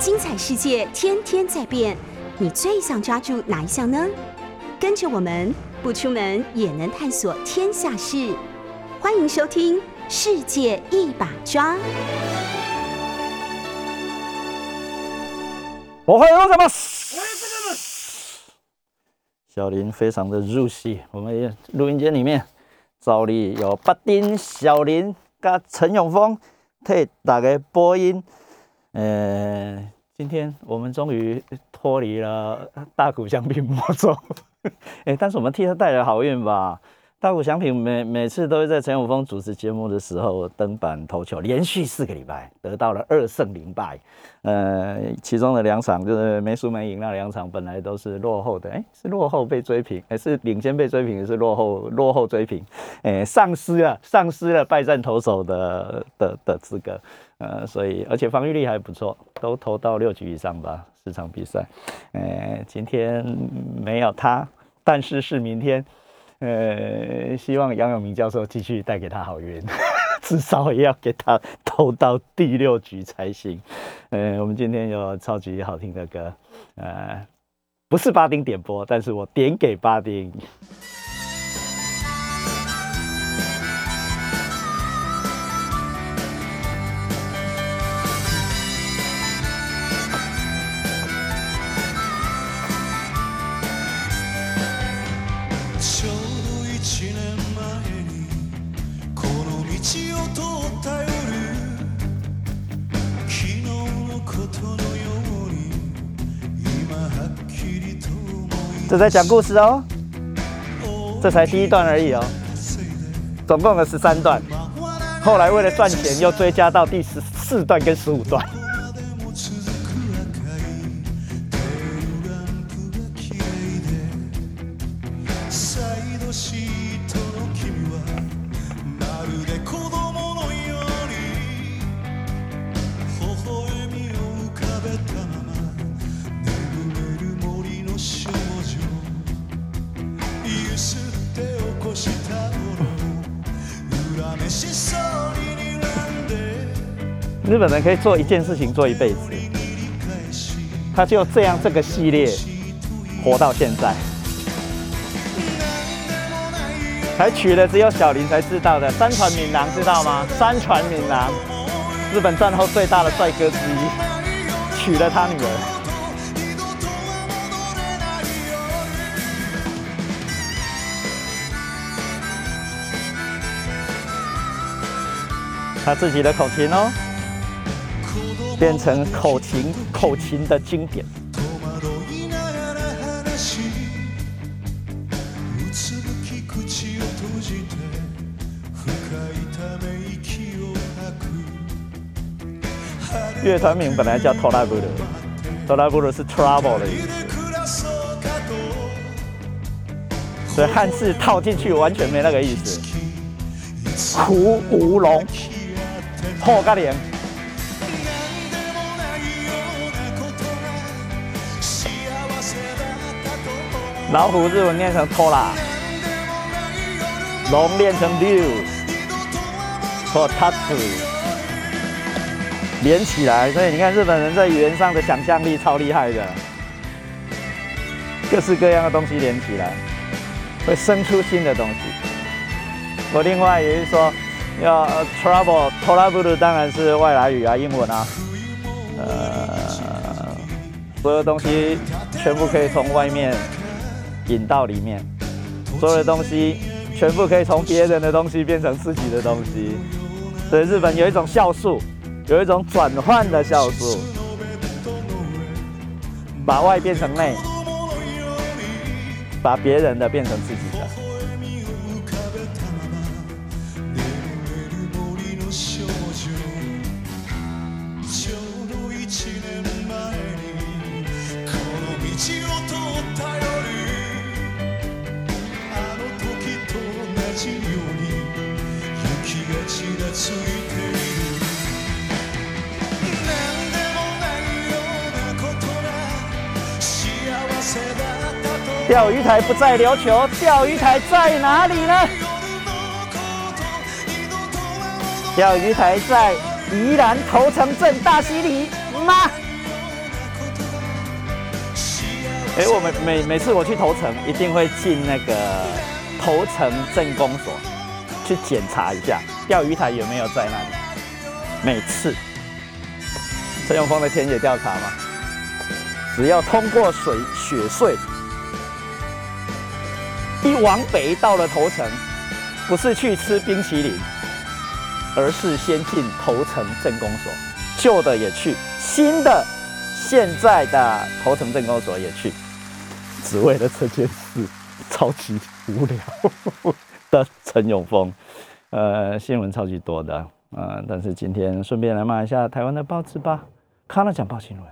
精彩世界天天在变，你最想抓住哪一项呢？跟着我们不出门也能探索天下事，欢迎收听《世界一把抓》。我欢迎大家们。小林非常的入戏，我们录音间里面照例有八丁、小林加陈永峰替大家播音。呃，今天我们终于脱离了大谷翔平魔咒，哎，但是我们替他带来好运吧。大谷翔平每每次都会在陈永峰主持节目的时候登板投球，连续四个礼拜得到了二胜零败。呃，其中的两场就是没输没赢，那两场本来都是落后的，哎，是落后被追平，还是领先被追平，是落后落后追平，哎，丧失了丧失了败战投手的的的资格。呃，所以而且防御力还不错，都投到六局以上吧，四场比赛。呃，今天没有他，但是是明天。呃，希望杨永明教授继续带给他好运，至少也要给他投到第六局才行。呃，我们今天有超级好听的歌，呃，不是巴丁点播，但是我点给巴丁。这在讲故事哦，这才第一段而已哦，总共有十三段，后来为了赚钱又追加到第十四段跟十五段。日本人可以做一件事情做一辈子，他就这样这个系列活到现在，还娶了只有小林才知道的山川敏郎，知道吗？山川敏郎，日本战后最大的帅哥之一，娶了他女儿。他自己的口琴哦。变成口琴，口琴的经典。乐团名本来叫 t o r a b u r t o r a b u r 是 trouble 的意思，所以汉字套进去完全没那个意思。胡无龙，破个脸。老虎日文念成拖拉龙念成 Liu，Totatsu，连起来，所以你看日本人在语言上的想象力超厉害的，各式各样的东西连起来，会生出新的东西。我另外也是说，要 Trouble，Trouble 当然是外来语啊，英文啊，呃，所有东西全部可以从外面。引到里面，所有的东西全部可以从别人的东西变成自己的东西。所以日本有一种酵素，有一种转换的酵素，把外变成内，把别人的变成自己的。钓鱼台不再琉球，钓鱼台在哪里呢？钓鱼台在宜兰头城镇大溪里吗？哎，我们每每次我去头城，一定会进那个头城镇公所去检查一下钓鱼台有没有在那里。每次陈永峰的田野调查嘛，只要通过水雪隧，一往北到了头城，不是去吃冰淇淋，而是先进头城镇公所，旧的也去，新的。现在的头城镇公所也去，只为了这件事，超级无聊的 陈永峰，呃，新闻超级多的，呃，但是今天顺便来骂一下台湾的报纸吧，看了讲报新闻。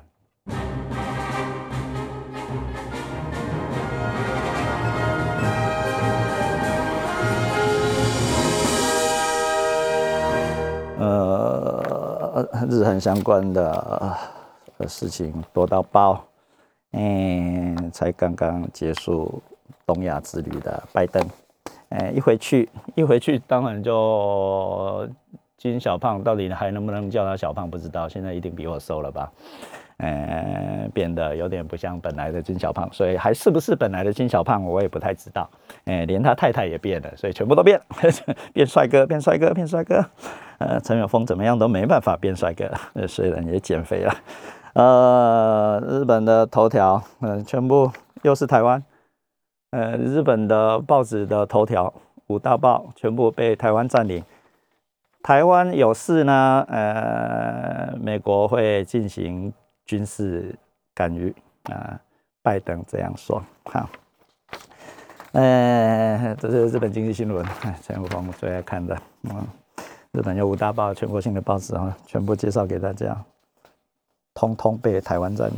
呃，日韩相关的。的事情多到爆，嗯，才刚刚结束东亚之旅的拜登，哎，一回去一回去，当然就金小胖到底还能不能叫他小胖不知道，现在一定比我瘦了吧，嗯，变得有点不像本来的金小胖，所以还是不是本来的金小胖，我也不太知道，哎，连他太太也变了，所以全部都变，变帅哥，变帅哥，变帅哥，呃，陈永峰怎么样都没办法变帅哥，呃，虽然也减肥了。呃，日本的头条，嗯，全部又是台湾，呃，日本的报纸的头条，五大报全部被台湾占领。台湾有事呢，呃，美国会进行军事干预啊，拜登这样说。好，呃，这是日本经济新闻，陈国峰最爱看的，嗯，日本有五大报，全国性的报纸啊，全部介绍给大家。通通被台湾占领，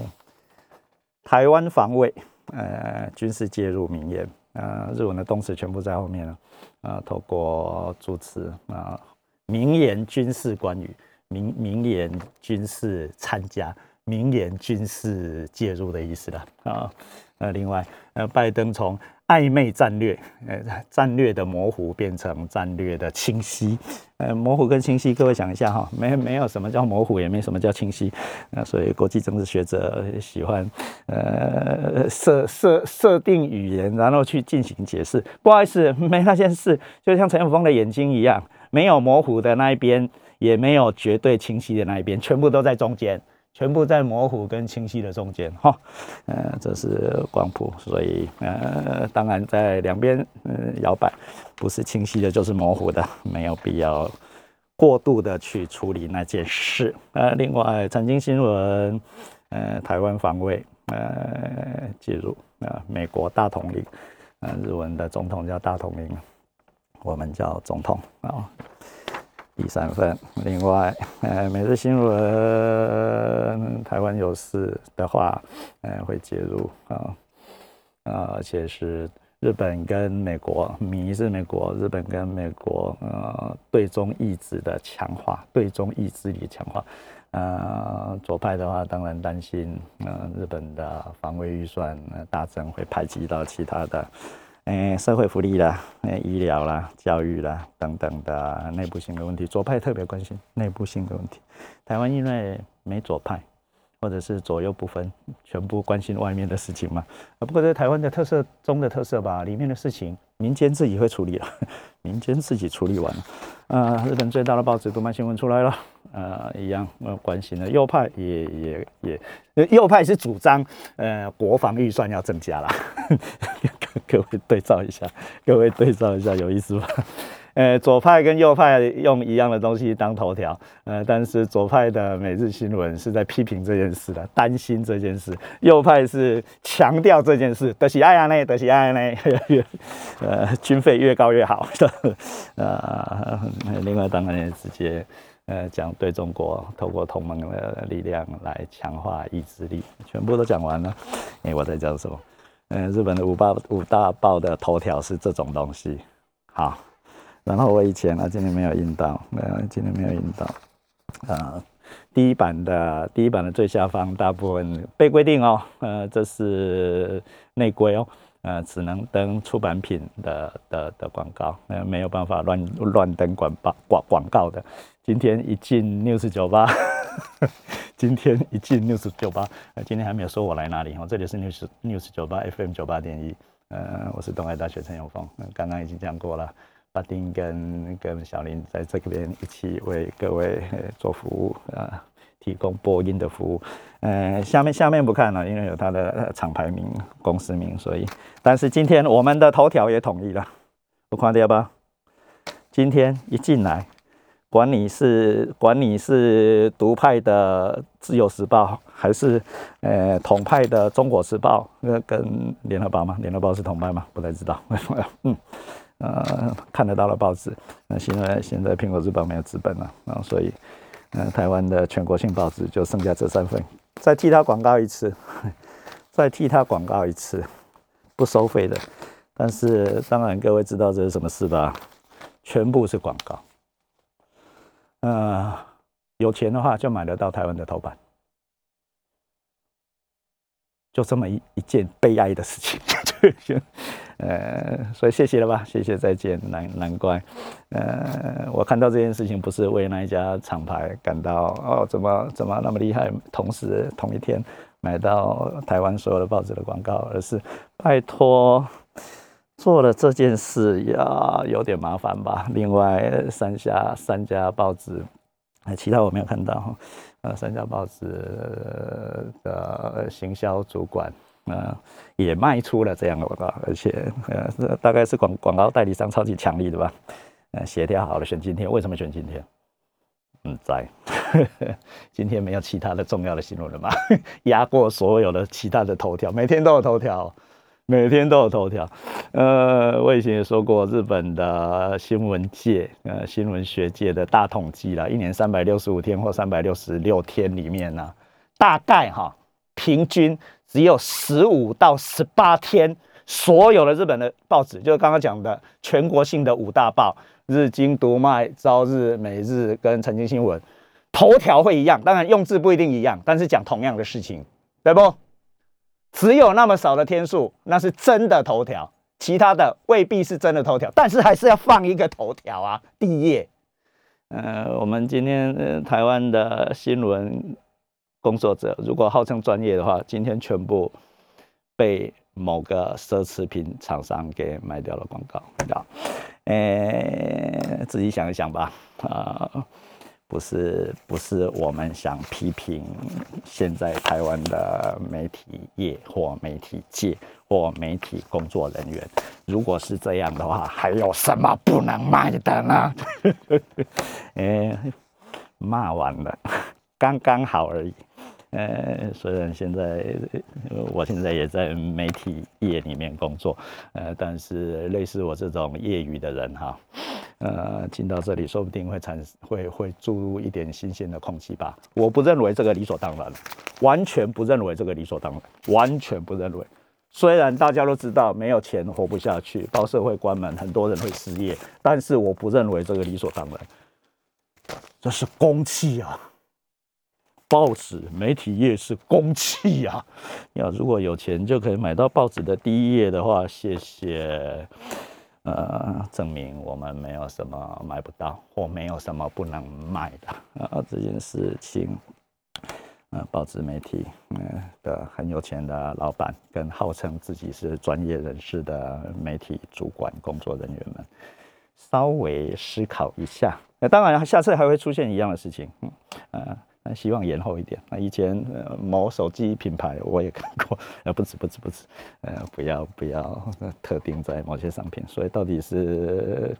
台湾防卫，呃，军事介入，名言，呃，日文的动词全部在后面了，啊，透过助词啊，名言军事关于，名名言军事参加，名言军事介入的意思了，啊，呃，另外，呃，拜登从。暧昧战略，呃，战略的模糊变成战略的清晰，呃，模糊跟清晰，各位想一下哈，没没有什么叫模糊，也没什么叫清晰，那所以国际政治学者喜欢，呃，设设设定语言，然后去进行解释。不好意思，没那件事，就像陈永峰的眼睛一样，没有模糊的那一边，也没有绝对清晰的那一边，全部都在中间。全部在模糊跟清晰的中间，哈，呃，这是光谱，所以呃，当然在两边嗯摇摆，不是清晰的，就是模糊的，没有必要过度的去处理那件事。呃，另外，财经新闻，呃，台湾防卫，呃，介入，呃，美国大统领，呃，日文的总统叫大统领，我们叫总统啊。第三份，另外，呃，每日新闻，台湾有事的话，呃，会介入啊，啊，而且是日本跟美国，米是美国，日本跟美国，呃，对中意志的强化，对中意志力强化，呃，左派的话，当然担心，呃，日本的防卫预算大增会排挤到其他的。诶，社会福利啦，诶，医疗啦，教育啦，等等的内部性的问题，左派特别关心内部性的问题。台湾因为没左派，或者是左右不分，全部关心外面的事情嘛。啊，不过在台湾的特色中的特色吧，里面的事情民间自己会处理了，民间自己处理完了。啊，日本最大的报纸《读卖新闻》出来了，呃，一样呃关心的右派也也也，右派是主张呃国防预算要增加了。各位对照一下，各位对照一下，有意思吧？呃，左派跟右派用一样的东西当头条，呃，但是左派的每日新闻是在批评这件事的，担心这件事；右派是强调这件事，德喜爱呀呢，德喜爱呢，呃，军费越高越好，呃，另外当然也直接呃讲对中国透过同盟的力量来强化意志力，全部都讲完了。哎，我在讲什么？嗯，日本的五报五大报的头条是这种东西，好，然后我以前呢，今天没有印到，没呃，今天没有印到，啊，第一版的第一版的最下方大部分被规定哦，呃，这是内规哦，呃，只能登出版品的的的广告，呃，没有办法乱乱登广报广广告的。今天一进 news 酒吧。今天一进 news 九八，今天还没有说我来哪里哈，这里是 news news 九八 FM 九八点一，呃，我是东海大学陈永峰，刚刚已经讲过了，巴丁跟跟小林在这边一起为各位做服务啊。提供播音的服务，呃，下面下面不看了，因为有它的厂牌名、公司名，所以，但是今天我们的头条也统一了，不看掉吧？今天一进来，管你是管你是独派的《自由时报》，还是呃统派的《中国时报》，那跟《联合报》吗？《联合报》是统派吗？不太知道，为什么嗯，呃，看得到的报纸，那现在现在《苹果日报》没有资本了然后，所以。呃，台湾的全国性报纸就剩下这三份，再替他广告一次，再替他广告一次，不收费的。但是当然各位知道这是什么事吧？全部是广告。呃，有钱的话就买得到台湾的头版，就这么一一件悲哀的事情。呃，所以谢谢了吧，谢谢再见，难难怪，呃，我看到这件事情不是为那一家厂牌感到哦，怎么怎么那么厉害，同时同一天买到台湾所有的报纸的广告，而是拜托做了这件事呀，有点麻烦吧。另外三家三家报纸，其他我没有看到哈，呃，三家报纸的行销主管。呃，也卖出了这样的广告，而且呃，大概是广广告代理商超级强力的吧？呃，协调好了选今天，为什么选今天？嗯，在 今天没有其他的重要的新闻了吗？压过所有的其他的头条，每天都有头条，每天都有头条。呃，我以前也说过，日本的新闻界，呃，新闻学界的大统计了，一年三百六十五天或三百六十六天里面呢，大概哈，平均。只有十五到十八天，所有的日本的报纸，就是刚刚讲的全国性的五大报，日经、读卖、朝日、每日跟财经新闻，头条会一样，当然用字不一定一样，但是讲同样的事情，对不？只有那么少的天数，那是真的头条，其他的未必是真的头条，但是还是要放一个头条啊，第一页。呃，我们今天台湾的新闻。工作者如果号称专业的话，今天全部被某个奢侈品厂商给卖掉了广告，啊，诶，自己想一想吧，啊，不是不是我们想批评现在台湾的媒体业或媒体界或媒体工作人员，如果是这样的话，还有什么不能卖的呢？诶，骂完了，刚刚好而已。呃，虽然现在我现在也在媒体业里面工作，呃，但是类似我这种业余的人哈，呃，进到这里说不定会产会会注入一点新鲜的空气吧。我不认为这个理所当然，完全不认为这个理所当然，完全不认为。虽然大家都知道没有钱活不下去，报社会关门，很多人会失业，但是我不认为这个理所当然，这是公器啊。报纸媒体业是公器呀，要如果有钱就可以买到报纸的第一页的话，谢谢。呃，证明我们没有什么买不到或没有什么不能卖的啊，这件事情。呃，报纸媒体呃的很有钱的老板跟号称自己是专业人士的媒体主管工作人员们，稍微思考一下。那当然，下次还会出现一样的事情。嗯，呃。那希望延后一点。那以前呃某手机品牌我也看过，呃，不止不止不止，呃，不要不要特定在某些商品。所以到底是，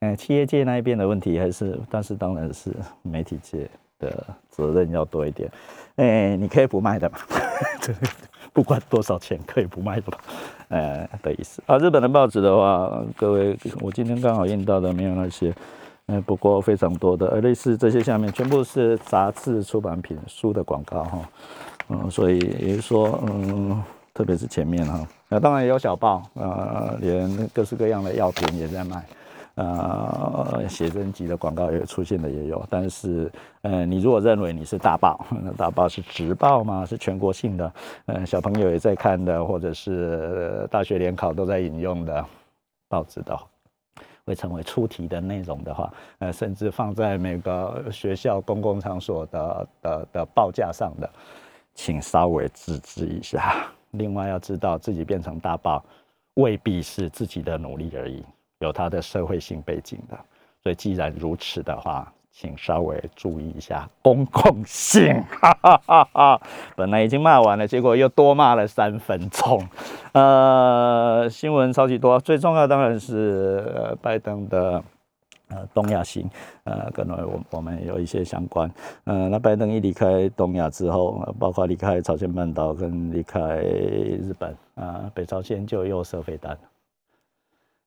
呃，企业界那一边的问题，还是？但是当然是媒体界的责任要多一点。哎，你可以不卖的嘛，不管多少钱可以不卖的吧？呃的意思。啊，日本的报纸的话，各位，我今天刚好印到的没有那些。嗯，不过非常多的，而类似这些下面全部是杂志、出版品、书的广告哈，嗯，所以也就是说，嗯，特别是前面哈，那当然也有小报，呃，连各式各样的药品也在卖，呃，写真集的广告也出现的也有，但是，呃，你如果认为你是大报，那大报是直报吗？是全国性的，嗯，小朋友也在看的，或者是大学联考都在引用的报纸的。会成为出题的内容的话，呃，甚至放在每个学校公共场所的的的报价上的，请稍微自知一下。另外要知道自己变成大爆，未必是自己的努力而已，有它的社会性背景的。所以既然如此的话，请稍微注意一下公共性。哈哈哈哈本来已经骂完了，结果又多骂了三分钟。呃，新闻超级多，最重要当然是拜登的。呃，东亚行，呃，可能我我们有一些相关，呃，那拜登一离开东亚之后，包括离开朝鲜半岛跟离开日本，啊，北朝鲜就又射飞弹，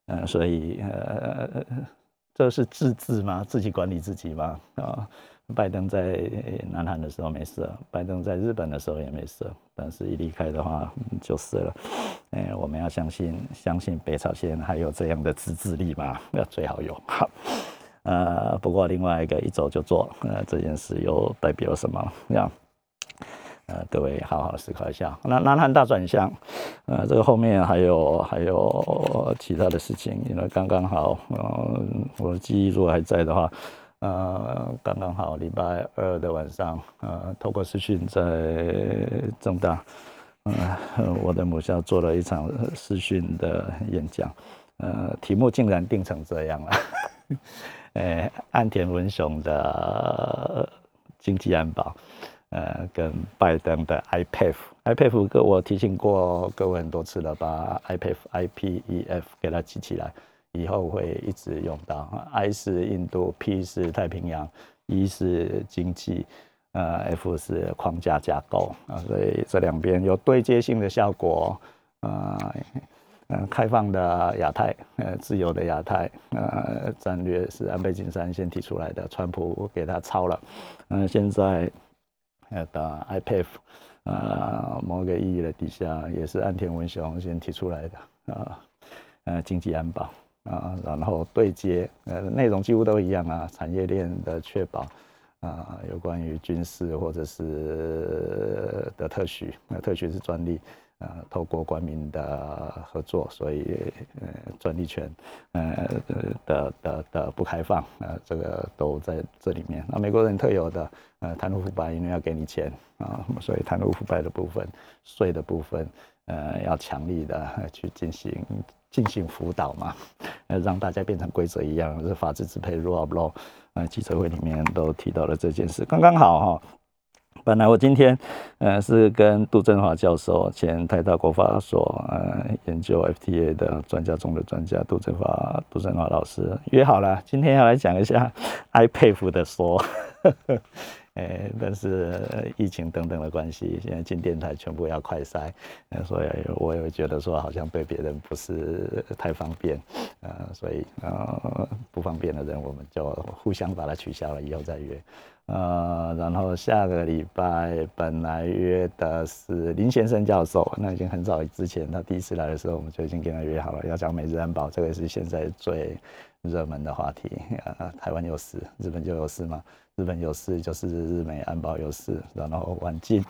呃，所以呃，这是自治吗？自己管理自己吗？啊？拜登在南韩的时候没事，拜登在日本的时候也没事，但是一离开的话就是了。哎，我们要相信，相信北朝鲜还有这样的自制力嘛？那最好有。好，呃，不过另外一个一走就做，呃，这件事又代表什么？这样，呃，各位好好思考一下。那南韩大转向，呃，这个后面还有还有其他的事情，因为刚刚好，嗯，我的记忆如果还在的话。呃，刚刚好，礼拜二的晚上，呃，透过视讯在正大，呃，我的母校做了一场视讯的演讲，呃，题目竟然定成这样了，呃，岸田文雄的经济安保，呃，跟拜登的 IPF，IPF 各我提醒过各位很多次了，把 IPF，IPEF 给它记起来。以后会一直用到，I 是印度，P 是太平洋，E 是经济，呃，F 是框架架构啊，所以这两边有对接性的效果，呃，嗯，开放的亚太，呃，自由的亚太，呃，战略是安倍晋三先提出来的，川普给他抄了，嗯，现在呃的 IPF，啊，某个意义的底下也是岸田文雄先提出来的啊，呃，经济安保。啊，然后对接，呃，内容几乎都一样啊，产业链的确保，啊，有关于军事或者是的特许，那特许是专利，呃，透过官民的合作，所以呃，专利权，呃的的的不开放，呃，这个都在这里面。那美国人特有的，呃，贪污腐败，因为要给你钱啊，所以贪污腐败的部分，税的部分，呃，要强力的去进行。进行辅导嘛，呃，让大家变成规则一样，是法治支配 rule of law。呃，记者会里面都提到了这件事，刚刚好哈。本来我今天，呃，是跟杜振华教授，前台大国法所呃研究 FTA 的专家中的专家，杜振华杜振华老师约好了，今天要来讲一下 I 佩服的说。哎，但是疫情等等的关系，现在进电台全部要快筛，所以我也觉得说好像对别人不是太方便，呃，所以呃不方便的人我们就互相把它取消了，以后再约，呃，然后下个礼拜本来约的是林先生教授，那已经很早之前他第一次来的时候，我们就已经跟他约好了，要讲美日安保，这个是现在最热门的话题，呃，台湾有事，日本就有事吗？日本有事就是日美安保有事，然后晚近，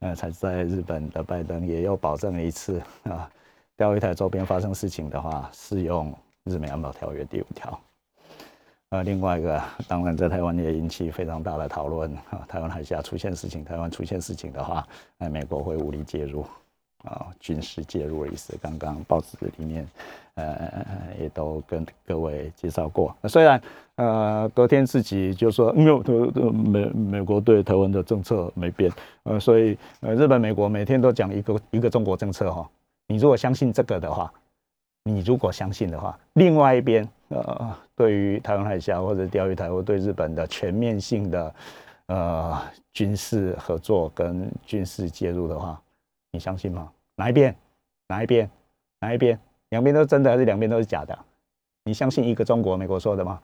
呃，才在日本的拜登也又保证了一次啊，钓鱼台周边发生事情的话，适用日美安保条约第五条。呃，另外一个当然在台湾也引起非常大的讨论啊，台湾海峡出现事情，台湾出现事情的话，那美国会武力介入。啊，军事介入的意思，刚刚报纸里面，呃，也都跟各位介绍过。虽然，呃，隔天自己就说没有，美美国对台湾的政策没变，呃，所以，呃，日本、美国每天都讲一个一个中国政策哈。你如果相信这个的话，你如果相信的话，另外一边，呃，对于台湾海峡或者钓鱼台或对日本的全面性的，呃，军事合作跟军事介入的话。你相信吗？哪一边？哪一边？哪一边？两边都是真的，还是两边都是假的？你相信一个中国？美国说的吗？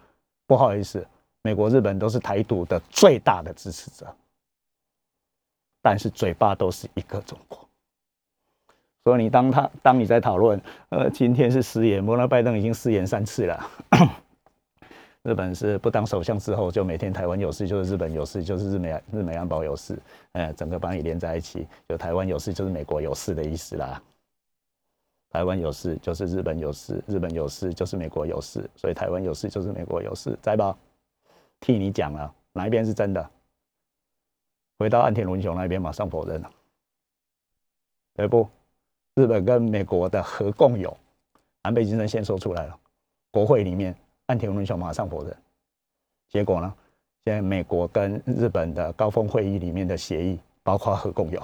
不好意思，美国、日本都是台独的最大的支持者，但是嘴巴都是一个中国。所以你当他当你在讨论，呃，今天是失言，摩纳拜登已经失言三次了。日本是不当首相之后，就每天台湾有事就是日本有事，就是日美日美安保有事，呃，整个把你连在一起，就台湾有事就是美国有事的意思啦。台湾有事就是日本有事，日本有事就是美国有事，所以台湾有事就是美国有事，在吧？替你讲了，哪一边是真的？回到岸田文雄那边马上否认了，对不？日本跟美国的核共有，安倍晋三先说出来了，国会里面岸田文雄马上否认，结果呢？现在美国跟日本的高峰会议里面的协议，包括核共有。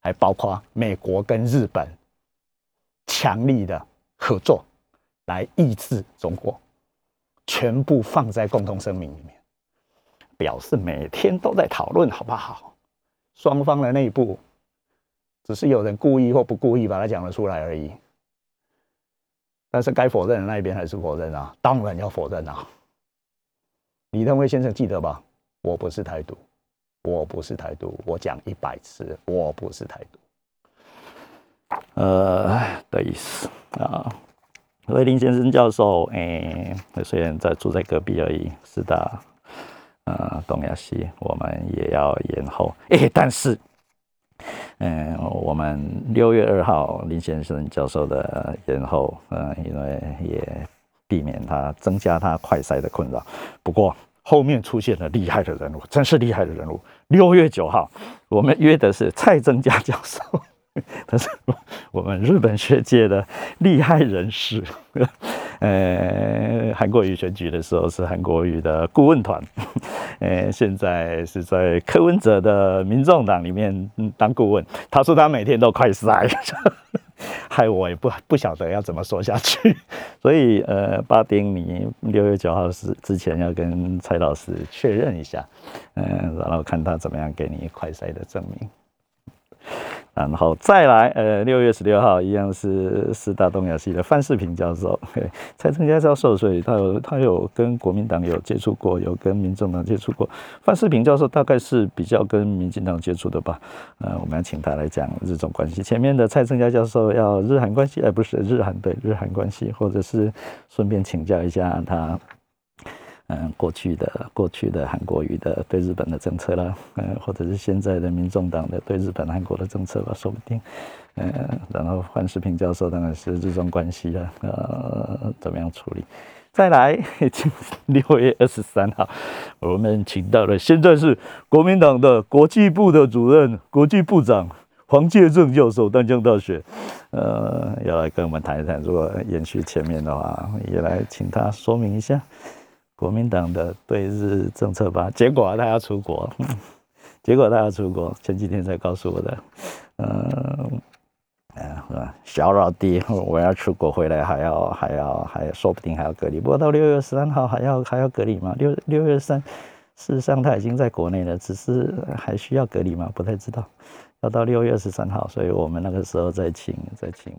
还包括美国跟日本强力的合作，来抑制中国，全部放在共同声明里面，表示每天都在讨论，好不好？双方的内部，只是有人故意或不故意把它讲了出来而已。但是该否认的那一边还是否认啊，当然要否认啊。李登辉先生记得吧？我不是台独。我不是台独，我讲一百次，我不是台独，呃的意思啊。所以林先生教授，哎，虽然在住在隔壁而已，是的，呃，东亚西，我们也要延后，哎，但是，嗯，我们六月二号林先生教授的延后，嗯，因为也避免他增加他快筛的困扰，不过。后面出现了厉害的人物，真是厉害的人物。六月九号，我们约的是蔡增佳教授，他是我们日本学界的厉害人士。呃，韩国瑜选举的时候是韩国瑜的顾问团，呃，现在是在柯文哲的民众党里面当顾问。他说他每天都快塞。害我也不不晓得要怎么说下去，所以呃，巴丁，你六月九号是之前要跟蔡老师确认一下，嗯，然后看他怎么样给你快筛的证明。然后再来，呃，六月十六号一样是四大东亚系的范世平教授，蔡正佳教授，所以他有他有跟国民党有接触过，有跟民众党接触过。范世平教授大概是比较跟民进党接触的吧，呃，我们要请他来讲日中关系。前面的蔡正佳教授要日韩关系，而不是日韩对日韩关系，或者是顺便请教一下他。嗯，过去的过去的韩国瑜的对日本的政策啦，嗯，或者是现在的民众党的对日本、韩国的政策吧，说不定。嗯，然后范世平教授当然是日中关系了，呃，怎么样处理？再来，六月二十三号，我们请到了现在是国民党的国际部的主任、国际部长黄介正教授，淡江大学，呃，要来跟我们谈一谈。如果延续前面的话，也来请他说明一下。国民党的对日政策吧，结果他要出国，结果他要出国，前几天才告诉我的，嗯，嗯，小老弟，我要出国回来还要还要还说不定还要隔离，不过到六月十三号还要还要隔离吗？六六月三，事实上他已经在国内了，只是还需要隔离吗？不太知道，要到六月十三号，所以我们那个时候再请再请。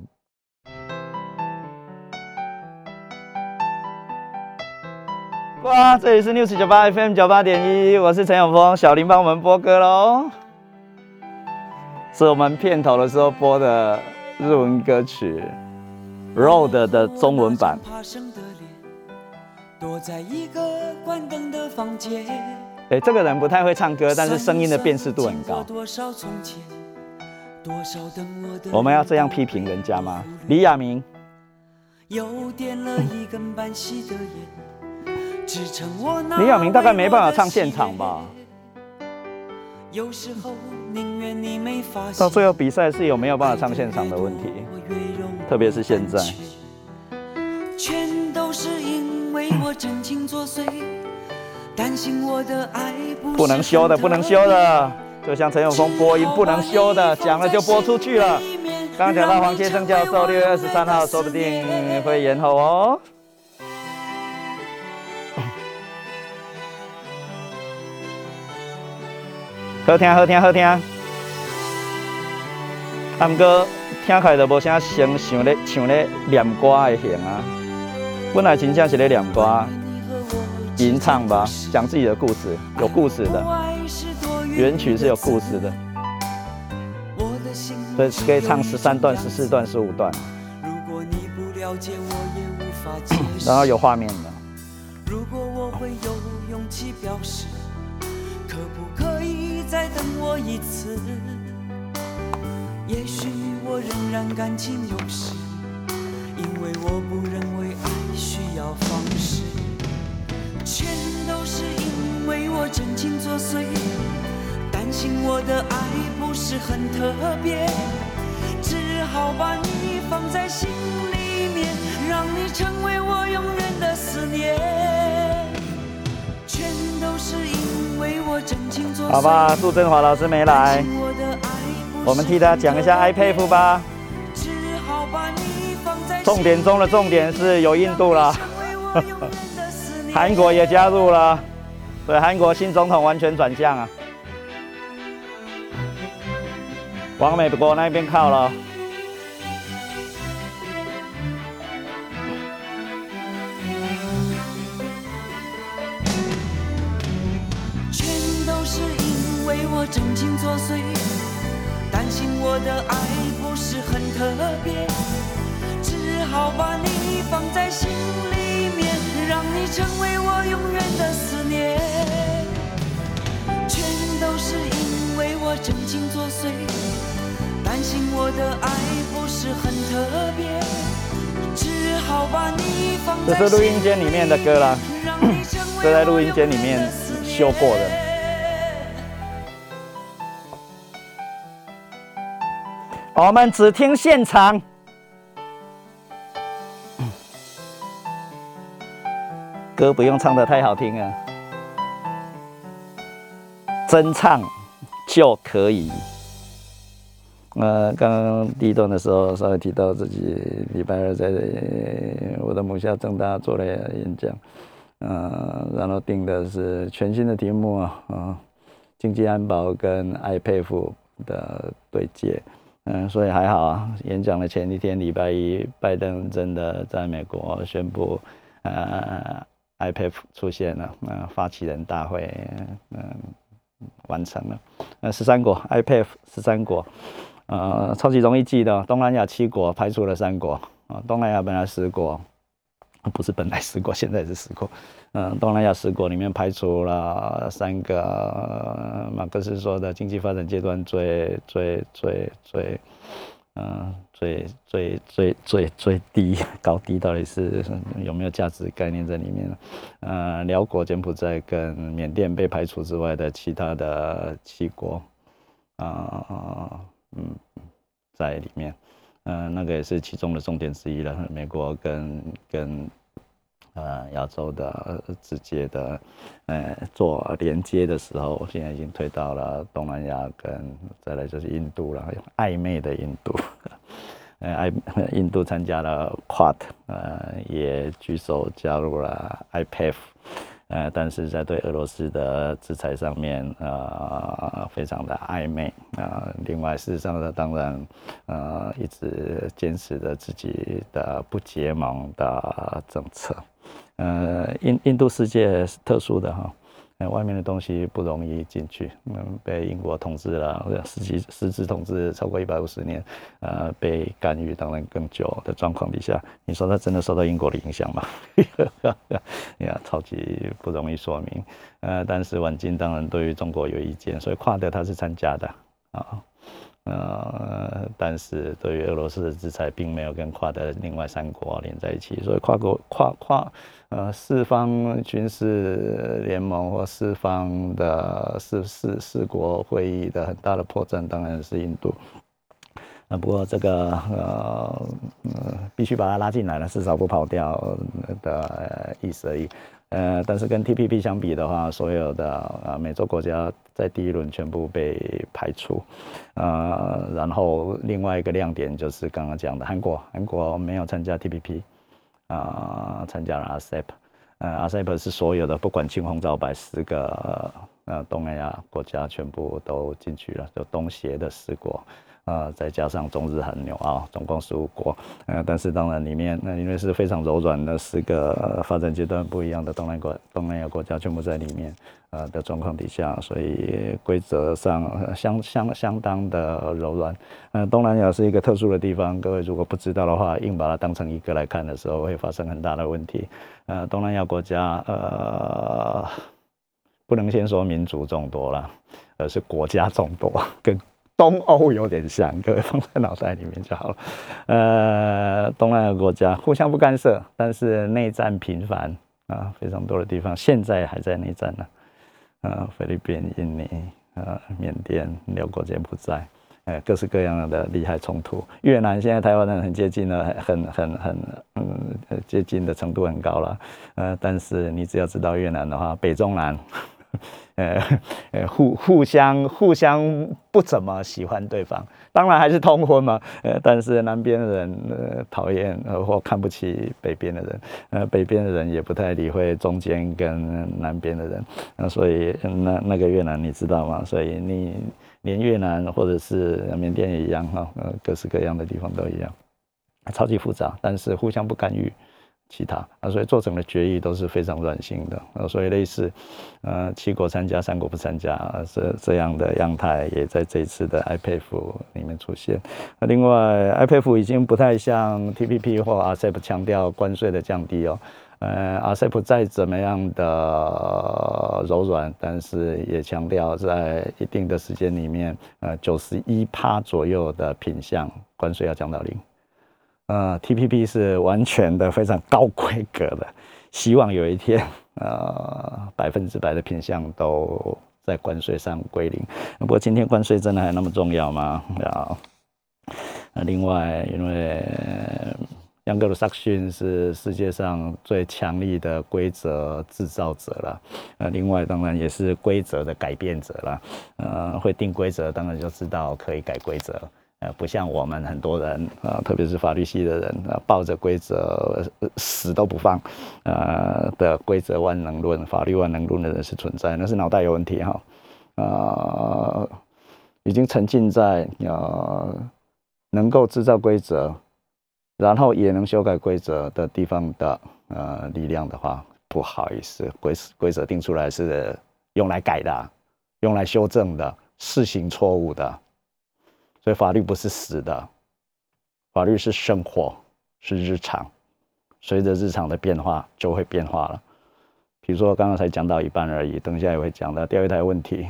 哇，这里是 News 九八 FM 九八点一，我是陈永峰，小林帮我们播歌喽，是我们片头的时候播的日文歌曲《Road》的中文版。哎，这个人不太会唱歌，但是声音的辨识度很高。我们要这样批评人家吗？李亚明。李亚明大概没办法唱现场吧。到最后比赛是有没有办法唱现场的问题，特别是现在。不能修的，不能修的，就像陈永峰播音不能修的，讲了就播出去了。刚刚讲到黄先生教授六月二十三号，说不定会延后哦。好听好听好听，啊，毋过听起来就无啥像像咧唱咧念歌的型啊。本来真正是咧念歌，吟唱吧，讲自己的故事，有故事的。原曲是有故事的，所以可以唱十三段、十四段、十五段，然后有画面的。如果我会有勇气表示。等我一次？也许我仍然感情用事，因为我不认为爱需要方式，全都是因为我真情作祟，担心我的爱不是很特别，只好把你放在心里面，让你成为我永远的思念，好吧，杜振华老师没来，我们替他讲一下 iPad 吧。重点中的重点是有印度了，韩国也加入了，对，韩国新总统完全转向啊，往美国那边靠了。为我真情作祟，担心我的爱不是很特别，只好把你放在心里面，让你成为我永远的思念。全都是因为我真情作祟，担心我的爱不是很特别，只好把你放在这是录音间里面的歌啦，这在录音间里面修过的。我们只听现场，歌不用唱的太好听啊，真唱就可以。呃，刚刚第一段的时候稍微提到自己礼拜二在我的母校正大做了演讲，呃，然后定的是全新的题目啊，啊，经济安保跟爱佩服的对接。嗯，所以还好啊。演讲的前一天，礼拜一，拜登真的在美国宣布，呃，IPF 出现了，呃，发起人大会，嗯，完成了。呃，十三国，IPF 十三国，呃，超级容易记的，东南亚七国排除了三国，啊，东南亚本来十国，不是本来十国，现在是十国。嗯，东南亚十国里面排除了三个，马克思说的经济发展阶段最最最最，嗯，最最最最最低高低到底是有没有价值概念在里面？呃，辽国、柬埔寨跟缅甸被排除之外的其他的七国，啊，嗯，在里面，嗯，那个也是其中的重点之一了。美国跟跟。呃，亚洲的直接的，呃，做连接的时候，现在已经推到了东南亚，跟再来就是印度了，暧昧的印度，呃，爱印度参加了 QUAD，呃，也举手加入了 IPF，呃，但是在对俄罗斯的制裁上面，呃，非常的暧昧，啊，另外事实上呢，当然，呃，一直坚持着自己的不结盟的政策。呃，印印度世界是特殊的哈，呃，外面的东西不容易进去，嗯，被英国统治了，实际实质统治超过一百五十年，呃，被干预当然更久的状况底下，你说他真的受到英国的影响吗？呀，超级不容易说明，呃，但是晚金当然对于中国有意见，所以跨德他是参加的啊。呃，但是对于俄罗斯的制裁，并没有跟跨的另外三国连在一起，所以跨国跨跨呃四方军事联盟或四方的四四四国会议的很大的破绽，当然是印度。那不过这个呃呃必须把它拉进来了，至少不跑掉的意思而已。呃，但是跟 TPP 相比的话，所有的啊美洲国家在第一轮全部被排除，呃，然后另外一个亮点就是刚刚讲的韩国，韩国没有参加 TPP，啊，参加了 ASEP，呃，ASEP 是所有的不管青红皂白十个呃东南亚国家全部都进去了，就东协的十国。啊，再加上中日韩纽澳，总共十五国。呃，但是当然里面，那因为是非常柔软的四个发展阶段不一样的东南国东南亚国家全部在里面，呃的状况底下，所以规则上相相相当的柔软。呃，东南亚是一个特殊的地方，各位如果不知道的话，硬把它当成一个来看的时候，会发生很大的问题。呃，东南亚国家，呃，不能先说民族众多了，而是国家众多，跟东欧有点像，各位放在脑袋里面就好了。呃，东南亚国家互相不干涉，但是内战频繁啊，非常多的地方现在还在内战呢。呃，菲律宾、印尼、呃，缅甸、六国柬埔寨。呃，各式各样的利害冲突。越南现在台湾人很接近了，很很很嗯接近的程度很高了。呃，但是你只要知道越南的话，北中南，呃呃互互相互相不怎么喜欢对方。当然还是通婚嘛。呃，但是南边的人呃讨厌呃或看不起北边的人，呃北边的人也不太理会中间跟南边的人。那所以那那个越南你知道吗？所以你。连越南或者是缅甸也一样哈，呃，各式各样的地方都一样，超级复杂，但是互相不干预其他啊，所以做成的决议都是非常软性的啊，所以类似呃七国参加三国不参加啊这这样的样态也在这一次的 IPF 里面出现。那另外 IPF 已经不太像 TPP 或 RCEP 强调关税的降低哦。呃，阿塞普再怎么样的柔软，但是也强调在一定的时间里面，呃，九十一趴左右的品相关税要降到零。呃，TPP 是完全的非常高规格的，希望有一天，呃，百分之百的品相都在关税上归零。不过今天关税真的还那么重要吗？啊，那另外因为。杨格鲁萨克逊是世界上最强力的规则制造者了，呃，另外当然也是规则的改变者了，呃，会定规则，当然就知道可以改规则，呃，不像我们很多人啊，特别是法律系的人啊，抱着规则死都不放，呃的规则万能论、法律万能论的人是存在，那是脑袋有问题哈，啊，已经沉浸在呃能够制造规则。然后也能修改规则的地方的呃力量的话，不好意思，规规则定出来是用来改的，用来修正的，试行错误的，所以法律不是死的，法律是生活，是日常，随着日常的变化就会变化了。比如说刚刚才讲到一半而已，等一下也会讲到钓鱼台问题。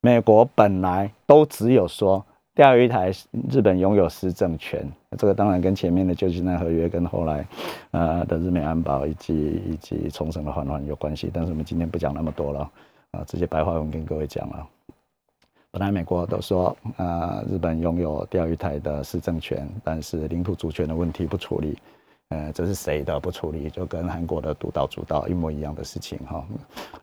美国本来都只有说。钓鱼台，日本拥有施政权，这个当然跟前面的旧金山合约跟后来，呃的日美安保以及以及冲绳的缓缓有关系。但是我们今天不讲那么多了，啊，直接白话文跟各位讲了。本来美国都说，呃，日本拥有钓鱼台的施政权，但是领土主权的问题不处理，呃，这是谁的不处理？就跟韩国的独岛主岛一模一样的事情哈，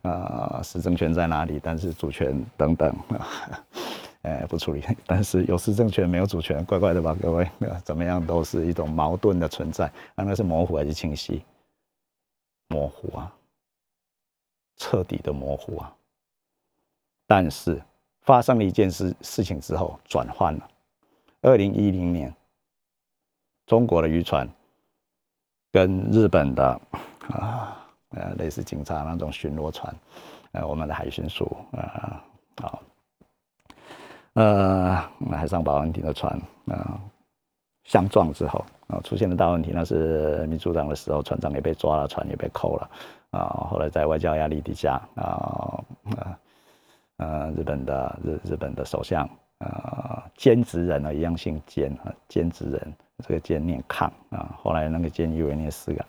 呃，施政权在哪里？但是主权等等。呃，不处理，但是有施政权没有主权，怪怪的吧，各位？怎么样都是一种矛盾的存在，那那是模糊还是清晰？模糊啊，彻底的模糊啊。但是发生了一件事事情之后，转换了。二零一零年，中国的渔船跟日本的啊呃类似警察那种巡逻船，呃我们的海巡署啊好。呃，海上保安厅的船啊相撞之后啊，出现了大问题。那是民主党的时候，船长也被抓了，船也被扣了啊。后来在外交压力底下啊啊呃，日本的日日本的首相啊，兼职人啊，一样姓兼啊，兼职人这个兼念抗啊。后来那个兼以为念四个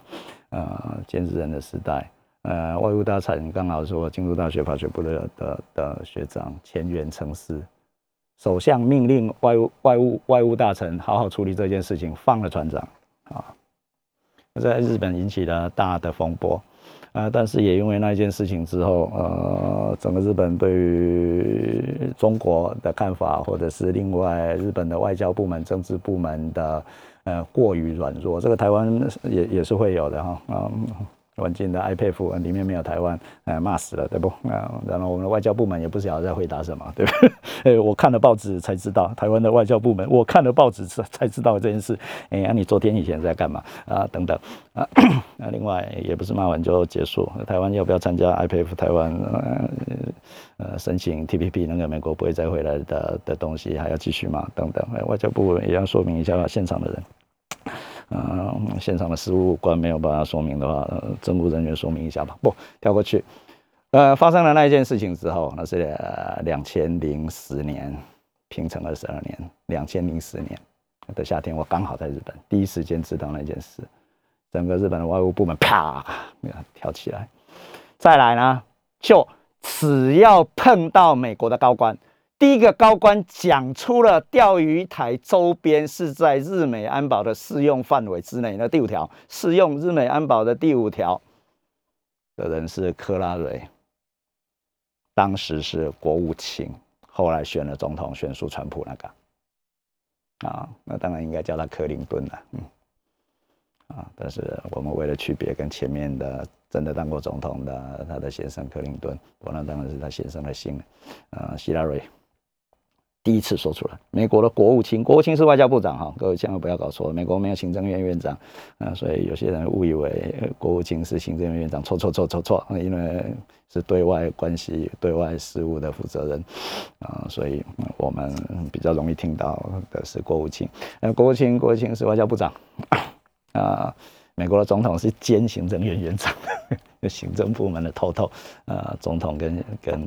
啊，兼职人的时代，呃，外务大臣刚好是我京都大学法学部的的的学长前原成司。首相命令外务外务外务大臣好好处理这件事情，放了船长啊，那在日本引起了大的风波啊，但是也因为那一件事情之后，呃，整个日本对于中国的看法，或者是另外日本的外交部门、政治部门的呃过于软弱，这个台湾也也是会有的哈啊。环境的 iPad 里面没有台湾，哎，骂死了，对不？啊，然后我们的外交部门也不晓得在回答什么，对不？哎，我看了报纸才知道，台湾的外交部门，我看了报纸才才知道这件事。哎，那你昨天以前在干嘛啊？等等啊，那另外也不是骂完就结束，台湾要不要参加 iPad 台湾呃申请 TPP 那个美国不会再回来的的东西还要继续吗？等等，外交部门也要说明一下现场的人。嗯，现场的事务官没有办法说明的话，呃政务人员说明一下吧。不，跳过去。呃，发生了那一件事情之后，那是两千零十年平成二十二年，两千零十年的夏天，我刚好在日本，第一时间知道那件事，整个日本的外务部门啪跳起来。再来呢，就只要碰到美国的高官，第一个高官讲出了钓鱼台周边是在日美安保的适用范围之内，那第五条适用日美安保的第五条的人是克拉瑞，当时是国务卿，后来选了总统，选出川普那个，啊，那当然应该叫他克林顿了，嗯，啊，但是我们为了区别跟前面的。真的当过总统的，他的先生克林顿，我那当然是他先生的姓，呃，希拉瑞第一次说出来。美国的国务卿，国务卿是外交部长哈，各位千万不要搞错，美国没有行政院院长，啊，所以有些人误以为国务卿是行政院院长，错错错错错，因为是对外关系、对外事务的负责人，啊，所以我们比较容易听到的是国务卿，呃，国务卿，国务卿是外交部长，啊。美国的总统是兼行政院院长，行政部门的头头，呃，总统跟跟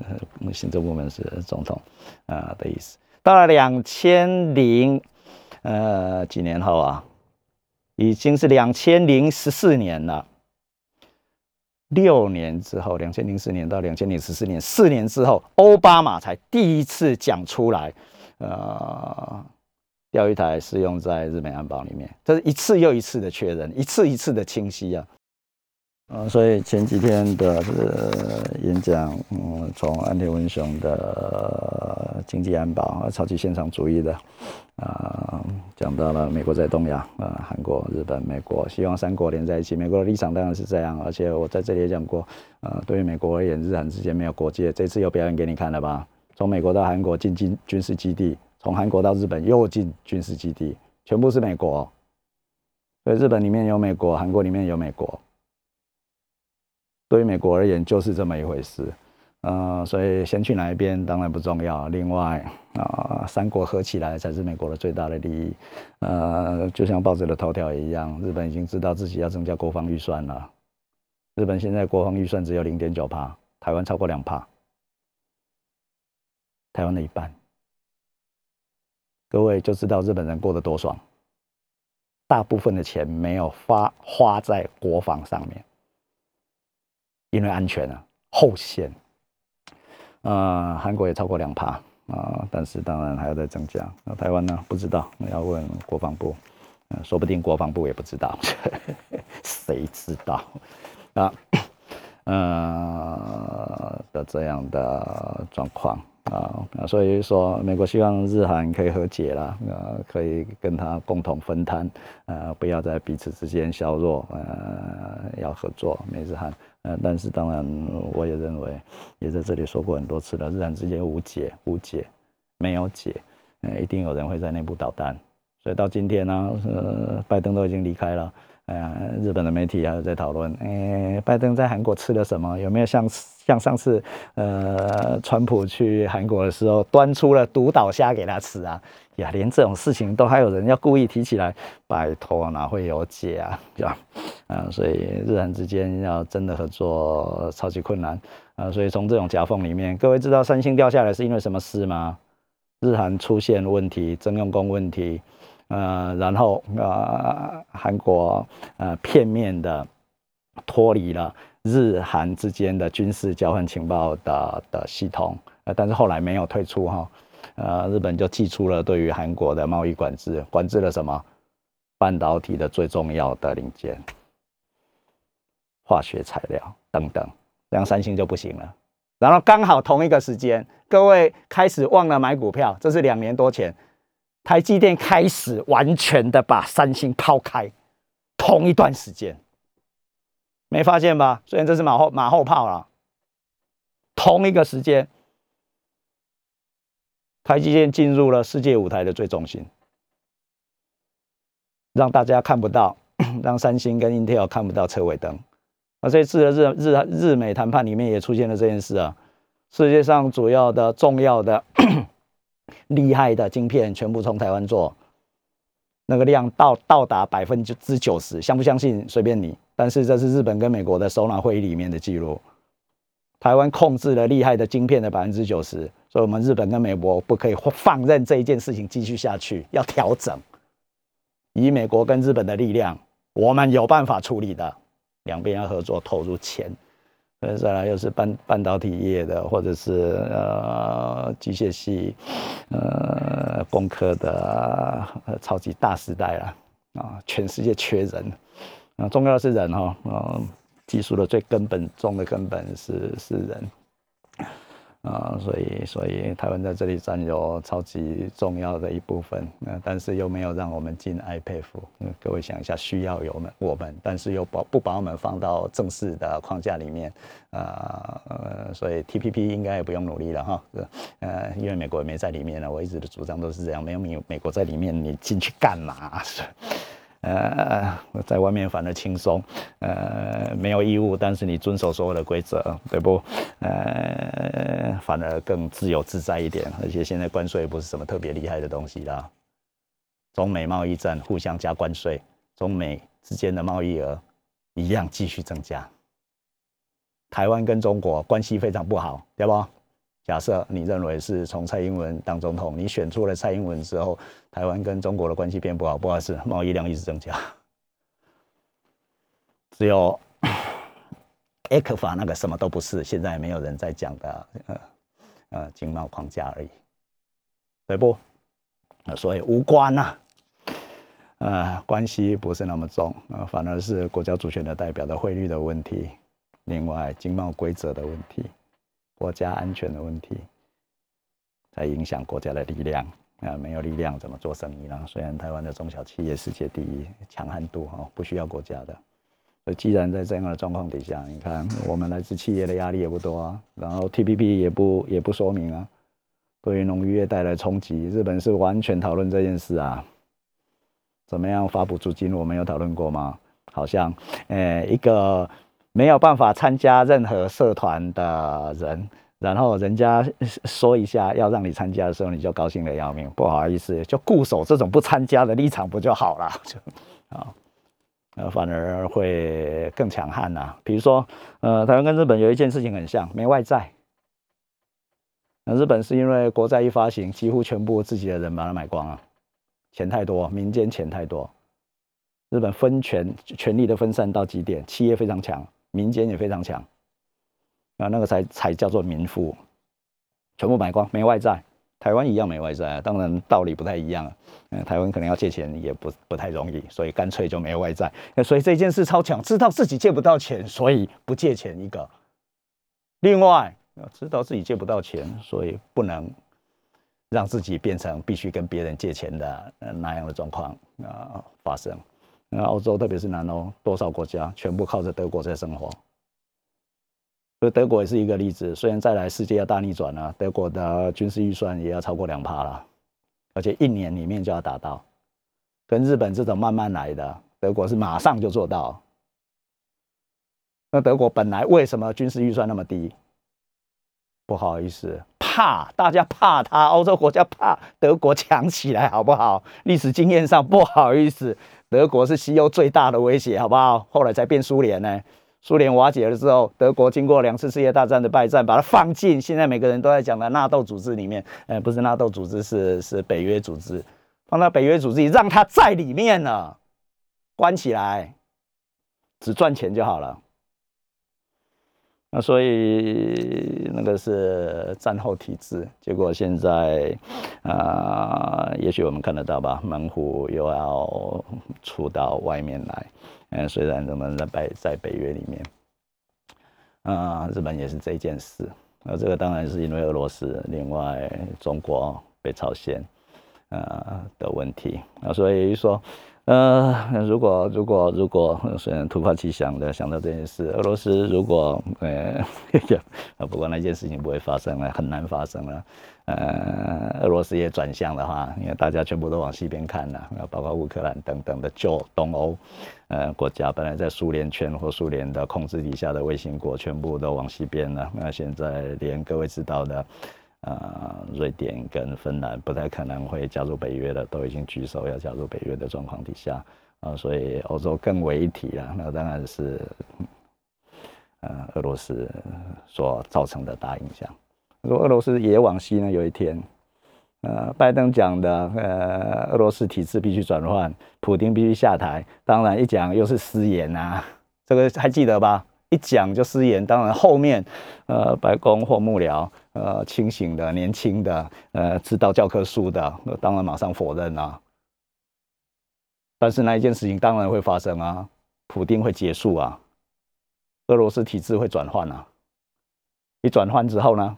行政部门是总统，啊的意思。到了两千零呃几年后啊，已经是两千零十四年了。六年之后，两千零四年到两千零十四年，四年之后，奥巴马才第一次讲出来，呃。钓鱼台是用在日美安保里面，这是一次又一次的确认，一次一次的清晰啊，呃，所以前几天的演讲，嗯，从安田文雄的经济安保啊、超级现场主义的，啊，讲到了美国在东亚，啊，韩国、日本、美国，希望三国连在一起。美国的立场当然是这样，而且我在这里也讲过，呃，对于美国而言，日韩之间没有国界，这次又表演给你看了吧？从美国到韩国进军军事基地。从韩国到日本又进军事基地，全部是美国，所以日本里面有美国，韩国里面有美国。对于美国而言，就是这么一回事。呃，所以先去哪一边当然不重要。另外啊，三国合起来才是美国的最大的利益。呃，就像报纸的头条一样，日本已经知道自己要增加国防预算了。日本现在国防预算只有零点九帕，台湾超过两帕，台湾的一半。各位就知道日本人过得多爽，大部分的钱没有花花在国防上面，因为安全啊，后线。呃，韩国也超过两趴啊，但是当然还要再增加。那台湾呢？不知道，要问国防部，说不定国防部也不知道，谁知道啊？呃的这样的状况。啊，所以说美国希望日韩可以和解了，呃，可以跟他共同分摊，呃，不要在彼此之间削弱，呃，要合作美日韩，呃，但是当然我也认为，也在这里说过很多次了，日韩之间无解，无解，没有解，呃，一定有人会在内部捣蛋，所以到今天呢，呃，拜登都已经离开了。呃，日本的媒体还在讨论，哎，拜登在韩国吃了什么？有没有像像上次，呃，川普去韩国的时候端出了独岛虾给他吃啊？呀，连这种事情都还有人要故意提起来，拜托哪会有解啊？对吧？啊，所以日韩之间要真的合作超级困难啊！所以从这种夹缝里面，各位知道三星掉下来是因为什么事吗？日韩出现问题，征用工问题。呃，然后呃，韩国呃片面的脱离了日韩之间的军事交换情报的的系统，呃，但是后来没有退出哈，呃，日本就寄出了对于韩国的贸易管制，管制了什么？半导体的最重要的零件、化学材料等等，这样三星就不行了。然后刚好同一个时间，各位开始忘了买股票，这是两年多前。台积电开始完全的把三星抛开，同一段时间，没发现吧？虽然这是马后马后炮了，同一个时间，台积电进入了世界舞台的最中心，让大家看不到，让三星跟 Intel 看不到车尾灯。而这次的日日日美谈判里面也出现了这件事啊，世界上主要的重要的。厉害的晶片全部从台湾做，那个量到到达百分之九十，相不相信随便你。但是这是日本跟美国的首脑会议里面的记录，台湾控制了厉害的晶片的百分之九十，所以我们日本跟美国不可以放任这一件事情继续下去，要调整。以美国跟日本的力量，我们有办法处理的，两边要合作投入钱。呃，再来又是半半导体业的，或者是呃机械系、呃工科的超级大时代了啊！全世界缺人，啊，重要的是人哈，嗯，技术的最根本中的根本是是人。啊，所以所以台湾在这里占有超级重要的一部分，那但是又没有让我们进 IPF，各位想一下，需要有们我们，但是又把不把我们放到正式的框架里面，啊呃，所以 TPP 应该也不用努力了哈，呃，因为美国也没在里面了，我一直的主张都是这样，没有美美国在里面，你进去干嘛？呃，在外面反而轻松，呃，没有义务，但是你遵守所有的规则，对不？呃，反而更自由自在一点，而且现在关税也不是什么特别厉害的东西啦。中美贸易战互相加关税，中美之间的贸易额一样继续增加。台湾跟中国关系非常不好，对不？假设你认为是从蔡英文当总统，你选出了蔡英文之后，台湾跟中国的关系变不好，不好意思，贸易量一直增加。只有 A 克法那个什么都不是，现在没有人在讲的，呃呃，经贸框架而已，对不？所以无关呐，呃，关系不是那么重，呃，反而是国家主权的代表的汇率的问题，另外经贸规则的问题。国家安全的问题，在影响国家的力量啊，没有力量怎么做生意呢？虽然台湾的中小企业世界第一，强悍度哈不需要国家的。所以既然在这样的状况底下，你看我们来自企业的压力也不多啊，然后 T P P 也不也不说明啊，对于农渔业带来冲击，日本是完全讨论这件事啊，怎么样发补助金？我们有讨论过吗？好像呃一个。没有办法参加任何社团的人，然后人家说一下要让你参加的时候，你就高兴的要命。不好意思，就固守这种不参加的立场不就好了？就啊，呃，反而会更强悍呐。比如说，呃，台湾跟日本有一件事情很像，没外债。那日本是因为国债一发行，几乎全部自己的人把它买光了，钱太多，民间钱太多。日本分权权力的分散到极点，企业非常强。民间也非常强，啊，那个才才叫做民富，全部买光，没外债。台湾一样没外债，当然道理不太一样。嗯，台湾可能要借钱也不不太容易，所以干脆就没有外债。所以这件事超强，知道自己借不到钱，所以不借钱一个。另外，知道自己借不到钱，所以不能让自己变成必须跟别人借钱的那样的状况啊发生。那欧洲，特别是南欧，多少国家全部靠着德国在生活，所以德国也是一个例子。虽然再来世界要大逆转了，德国的军事预算也要超过两帕了，而且一年里面就要达到。跟日本这种慢慢来的，德国是马上就做到。那德国本来为什么军事预算那么低？不好意思，怕大家怕他，欧洲国家怕德国强起来，好不好？历史经验上不好意思。德国是西欧最大的威胁，好不好？后来才变苏联呢。苏联瓦解了之后，德国经过两次世界大战的败战，把它放进现在每个人都在讲的纳豆组织里面。呃，不是纳豆组织，是是北约组织，放到北约组织里，让它在里面呢，关起来，只赚钱就好了。那所以那个是战后体制，结果现在啊，也许我们看得到吧，门户又要出到外面来。嗯，虽然我们在北在北约里面，啊，日本也是这件事。那这个当然是因为俄罗斯，另外中国、北朝鲜啊的问题。那所以说。呃，如果如果如果虽然突发奇想的想到这件事，俄罗斯如果呃，不过那件事情不会发生了，很难发生了。呃，俄罗斯也转向的话，因为大家全部都往西边看了，包括乌克兰等等的旧东欧呃国家，本来在苏联圈或苏联的控制底下的卫星国，全部都往西边了。那现在连各位知道的。呃，瑞典跟芬兰不太可能会加入北约的，都已经举手要加入北约的状况底下，啊，所以欧洲更为一体了。那当然是，呃，俄罗斯所造成的大影响。如果俄罗斯也往西呢，有一天，呃，拜登讲的，呃，俄罗斯体制必须转换，普京必须下台。当然一讲又是失言啊，这个还记得吧？一讲就失言。当然后面，呃，白宫或幕僚，呃，清醒的、年轻的，呃，知道教科书的，当然马上否认啊。但是那一件事情当然会发生啊，普京会结束啊，俄罗斯体制会转换啊。一转换之后呢？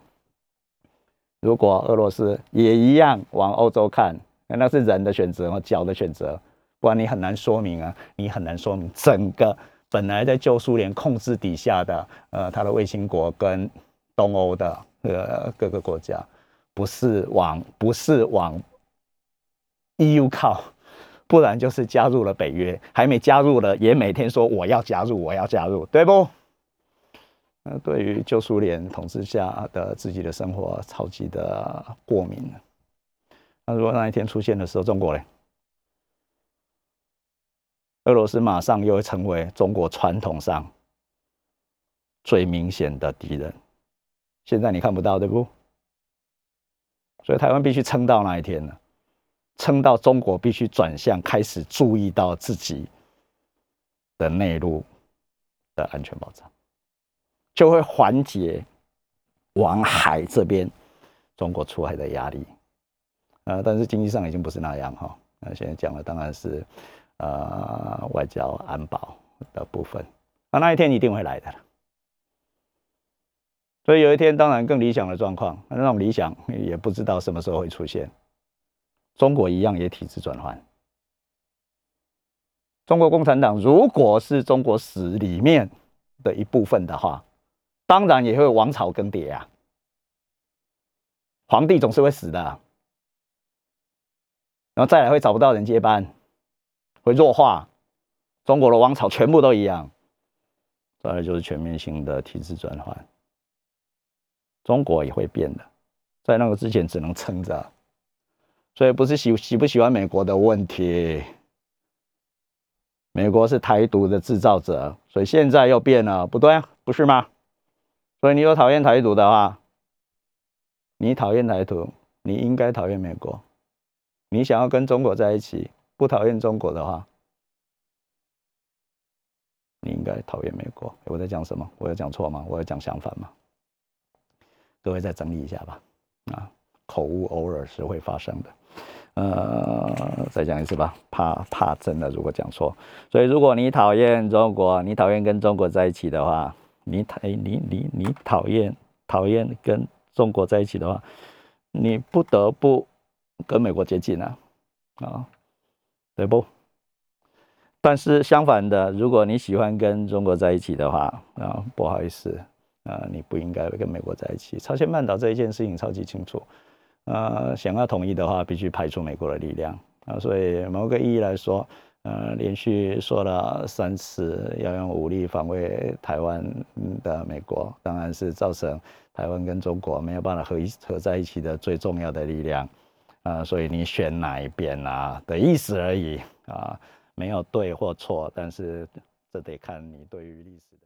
如果俄罗斯也一样往欧洲看，那是人的选择和脚的选择，不然你很难说明啊，你很难说明整个本来在旧苏联控制底下的呃，它的卫星国跟东欧的呃各个国家，不是往不是往 EU 靠，不然就是加入了北约，还没加入了也每天说我要加入，我要加入，对不？那对于旧苏联统治下的自己的生活超级的过敏。那如果那一天出现的时候，中国嘞，俄罗斯马上又会成为中国传统上最明显的敌人。现在你看不到，对不？所以台湾必须撑到那一天呢，撑到中国必须转向，开始注意到自己的内陆的安全保障。就会缓解往海这边中国出海的压力，呃，但是经济上已经不是那样哈。那现在讲的当然是呃外交安保的部分，那那一天一定会来的。所以有一天，当然更理想的状况，那种理想也不知道什么时候会出现。中国一样也体制转换，中国共产党如果是中国史里面的一部分的话。当然也会王朝更迭啊，皇帝总是会死的，然后再来会找不到人接班，会弱化，中国的王朝全部都一样，再来就是全面性的体制转换，中国也会变的，在那个之前只能撑着，所以不是喜喜不喜欢美国的问题，美国是台独的制造者，所以现在又变了，不对，不是吗？所以你有讨厌台独的话，你讨厌台独，你应该讨厌美国。你想要跟中国在一起，不讨厌中国的话，你应该讨厌美国。我在讲什么？我有讲错吗？我有讲相反吗？各位再整理一下吧。啊，口误偶尔是会发生的。呃，再讲一次吧，怕怕真的如果讲错。所以如果你讨厌中国，你讨厌跟中国在一起的话。你讨你你你讨厌讨厌跟中国在一起的话，你不得不跟美国接近啊，啊，对不？但是相反的，如果你喜欢跟中国在一起的话，啊，不好意思，啊，你不应该跟美国在一起。朝鲜半岛这一件事情超级清楚，呃，想要统一的话，必须排除美国的力量啊，所以某个意义来说。呃，连续说了三次要用武力防卫台湾的美国，当然是造成台湾跟中国没有办法合一合在一起的最重要的力量。啊，所以你选哪一边啊的意思而已啊，没有对或错，但是这得看你对于历史的。